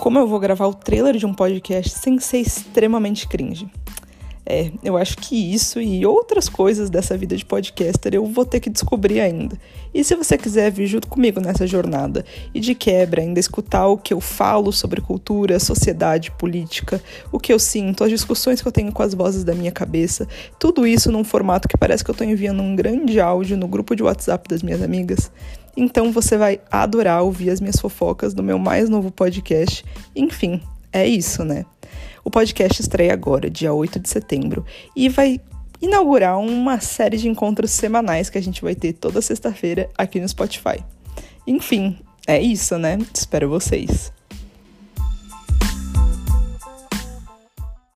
Como eu vou gravar o trailer de um podcast sem ser extremamente cringe? É, eu acho que isso e outras coisas dessa vida de podcaster eu vou ter que descobrir ainda. E se você quiser vir junto comigo nessa jornada e de quebra ainda escutar o que eu falo sobre cultura, sociedade, política, o que eu sinto, as discussões que eu tenho com as vozes da minha cabeça, tudo isso num formato que parece que eu estou enviando um grande áudio no grupo de WhatsApp das minhas amigas, então você vai adorar ouvir as minhas fofocas no meu mais novo podcast. Enfim, é isso, né? O podcast estreia agora, dia 8 de setembro, e vai inaugurar uma série de encontros semanais que a gente vai ter toda sexta-feira aqui no Spotify. Enfim, é isso, né? Espero vocês.